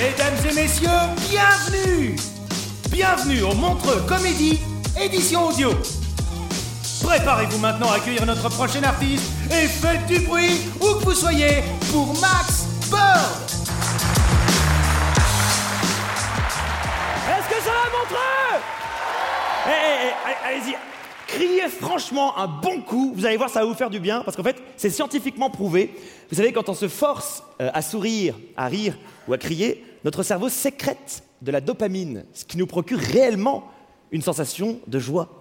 Mesdames et messieurs, bienvenue. Bienvenue au Montreux Comédie, édition audio. Préparez-vous maintenant à accueillir notre prochain artiste et faites du bruit où que vous soyez pour Max Bird. Est-ce que ça va, Montreux? Eh, eh, eh, allez- allez-y, criez franchement un bon coup, vous allez voir, ça va vous faire du bien, parce qu'en fait, c'est scientifiquement prouvé. Vous savez, quand on se force euh, à sourire, à rire ou à crier, notre cerveau sécrète de la dopamine, ce qui nous procure réellement une sensation de joie.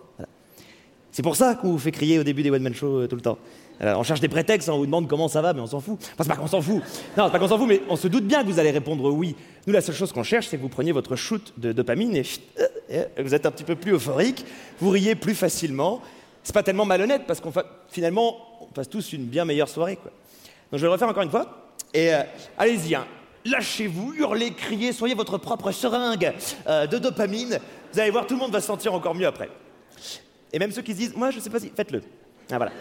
C'est pour ça qu'on vous fait crier au début des one-man shows euh, tout le temps. On cherche des prétextes, hein, on vous demande comment ça va, mais on s'en fout. Enfin, c'est pas qu'on s'en fout. Non, c'est pas qu'on s'en fout, mais on se doute bien que vous allez répondre oui. Nous, la seule chose qu'on cherche, c'est que vous preniez votre shoot de dopamine et euh, euh, vous êtes un petit peu plus euphorique, vous riez plus facilement. C'est pas tellement malhonnête parce qu'on finalement, on passe tous une bien meilleure soirée. Donc, je vais le refaire encore une fois. Et allez-y, hein. Lâchez-vous, hurlez, criez, soyez votre propre seringue euh, de dopamine. Vous allez voir, tout le monde va se sentir encore mieux après. Et même ceux qui se disent, moi je sais pas si, faites-le. Ah voilà.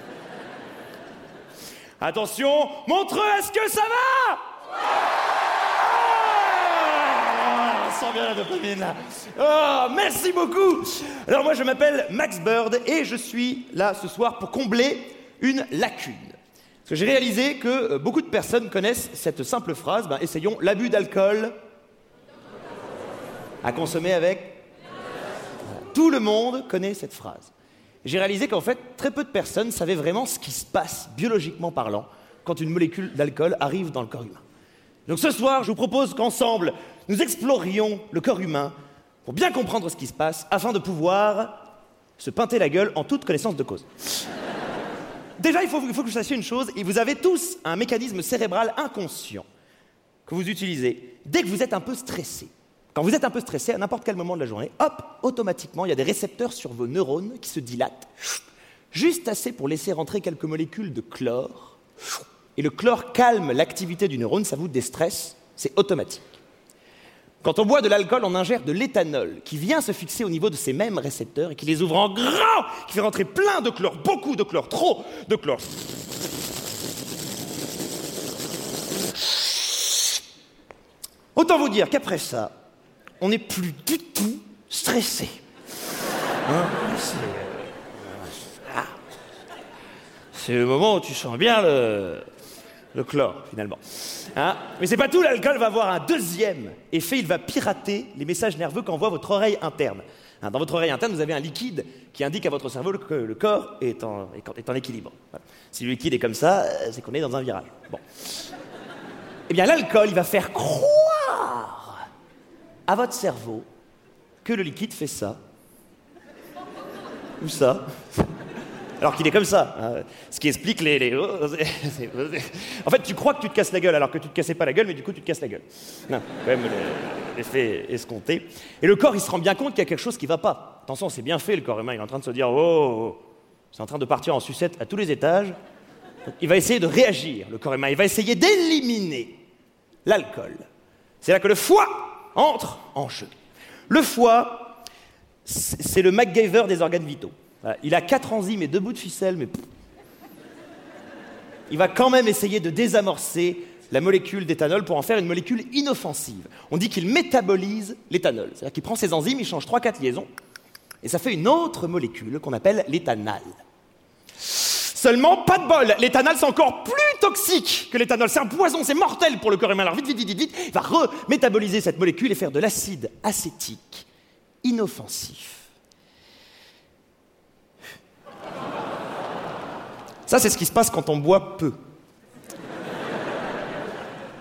Attention, montre est-ce que ça va? Ah, On sent bien la dopamine. Oh, merci beaucoup. Alors moi je m'appelle Max Bird et je suis là ce soir pour combler une lacune. Parce que j'ai réalisé que euh, beaucoup de personnes connaissent cette simple phrase, ben, essayons l'abus d'alcool à consommer avec tout le monde connaît cette phrase. J'ai réalisé qu'en fait, très peu de personnes savaient vraiment ce qui se passe, biologiquement parlant, quand une molécule d'alcool arrive dans le corps humain. Donc ce soir, je vous propose qu'ensemble, nous explorions le corps humain pour bien comprendre ce qui se passe, afin de pouvoir se pinter la gueule en toute connaissance de cause. Déjà, il faut, que vous sachiez une chose, et vous avez tous un mécanisme cérébral inconscient que vous utilisez dès que vous êtes un peu stressé. Quand vous êtes un peu stressé, à n'importe quel moment de la journée, hop, automatiquement, il y a des récepteurs sur vos neurones qui se dilatent, juste assez pour laisser rentrer quelques molécules de chlore. Et le chlore calme l'activité du neurone, ça vous déstresse, c'est automatique. Quand on boit de l'alcool, on ingère de l'éthanol qui vient se fixer au niveau de ces mêmes récepteurs et qui les ouvre en grand, qui fait rentrer plein de chlore, beaucoup de chlore, trop de chlore. Autant vous dire qu'après ça, on n'est plus du tout stressé. Hein, c'est. C'est le moment où tu sens bien le, le chlore, finalement. Hein Mais c'est pas tout, l'alcool va avoir un deuxième effet, il va pirater les messages nerveux qu'envoie votre oreille interne. Hein, dans votre oreille interne, vous avez un liquide qui indique à votre cerveau que le corps est en, équilibre. Si le liquide est comme ça, euh, c'est qu'on est dans un virage. Bon. Eh bien, l'alcool, il va faire croire à votre cerveau que le liquide fait ça. Ou ça. Alors qu'il est comme ça. hein. Ce qui explique les. En fait, tu crois que tu te casses la gueule alors que tu te cassais pas la gueule, mais du coup, tu te casses la gueule. Non, quand même le- l'effet escompté. Et le corps, il se rend bien compte qu'il y a quelque chose qui va pas. Attention, c'est bien fait, le corps humain. Il est en train de se dire Oh, oh, oh. c'est en train de partir en sucette à tous les étages. Il va essayer de réagir, le corps humain. Il va essayer d'éliminer l'alcool. C'est là que le foie entre en jeu. Le foie, c'est le MacGyver des organes vitaux. Il a quatre enzymes et deux bouts de ficelle, mais il va quand même essayer de désamorcer la molécule d'éthanol pour en faire une molécule inoffensive. On dit qu'il métabolise l'éthanol. C'est-à-dire qu'il prend ses enzymes, il change 3-4 liaisons, et ça fait une autre molécule qu'on appelle l'éthanal. Seulement, pas de bol, l'éthanol c'est encore plus toxique que l'éthanol. C'est un poison, c'est mortel pour le corps humain. Alors vite, vite, vite, vite, vite, il va remétaboliser cette molécule et faire de l'acide acétique inoffensif. Ça, c'est ce qui se passe quand on boit peu.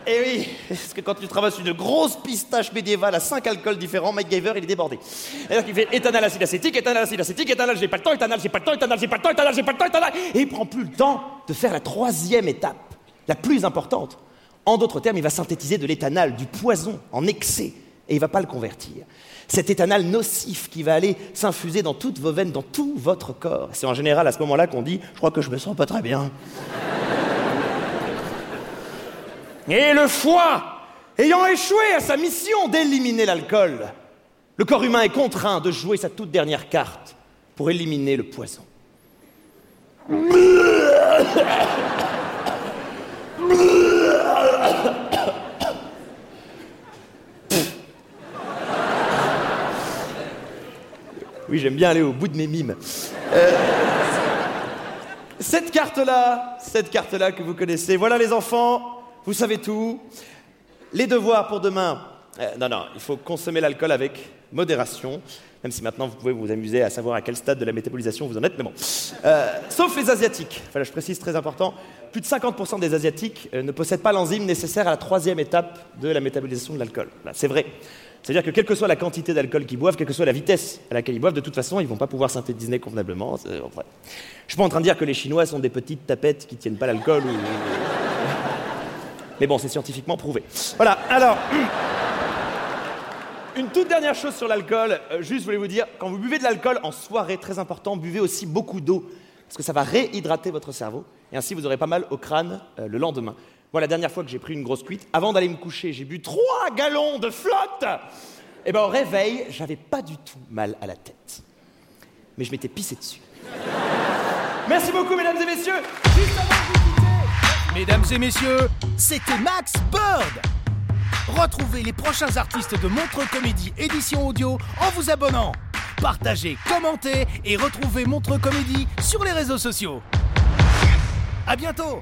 Eh oui, parce que quand tu sur une grosse pistache médiévale à 5 alcools différents, Mike Giver, il est débordé. Et donc il fait éthanol acide acétique, éthanol acide acétique, éthanol j'ai pas le temps, éthanol j'ai pas le temps, éthanol j'ai pas le temps, éthanol j'ai pas le temps, éthanol. Et il prend plus le temps de faire la troisième étape, la plus importante. En d'autres termes, il va synthétiser de l'éthanol, du poison en excès, et il va pas le convertir. Cet éthanol nocif qui va aller s'infuser dans toutes vos veines, dans tout votre corps. C'est en général à ce moment-là qu'on dit Je crois que je me sens pas très bien. Et le foie, ayant échoué à sa mission d'éliminer l'alcool, le corps humain est contraint de jouer sa toute dernière carte pour éliminer le poison. Oui, j'aime bien aller au bout de mes mimes. Euh, cette carte-là, cette carte-là que vous connaissez, voilà les enfants, vous savez tout. Les devoirs pour demain. Euh, non, non, il faut consommer l'alcool avec modération, même si maintenant vous pouvez vous amuser à savoir à quel stade de la métabolisation vous en êtes, mais bon. Euh, sauf les Asiatiques. Voilà, je précise, très important. Plus de 50% des Asiatiques ne possèdent pas l'enzyme nécessaire à la troisième étape de la métabolisation de l'alcool. C'est vrai. C'est-à-dire que quelle que soit la quantité d'alcool qu'ils boivent, quelle que soit la vitesse à laquelle ils boivent, de toute façon, ils ne vont pas pouvoir synthétiser convenablement. Je ne suis pas en train de dire que les Chinois sont des petites tapettes qui ne tiennent pas l'alcool. Mais bon, c'est scientifiquement prouvé. Voilà, alors. Une toute dernière chose sur l'alcool, euh, juste je voulais vous dire, quand vous buvez de l'alcool en soirée, très important, buvez aussi beaucoup d'eau, parce que ça va réhydrater votre cerveau, et ainsi vous aurez pas mal au crâne euh, le lendemain. Moi, la dernière fois que j'ai pris une grosse cuite, avant d'aller me coucher, j'ai bu trois gallons de flotte Et bien au réveil, j'avais pas du tout mal à la tête. Mais je m'étais pissé dessus. Merci beaucoup, mesdames et messieurs. Mesdames et messieurs, c'était Max Bird. Retrouvez les prochains artistes de Montre Comédie édition audio en vous abonnant. Partagez, commentez et retrouvez Montre Comédie sur les réseaux sociaux. À bientôt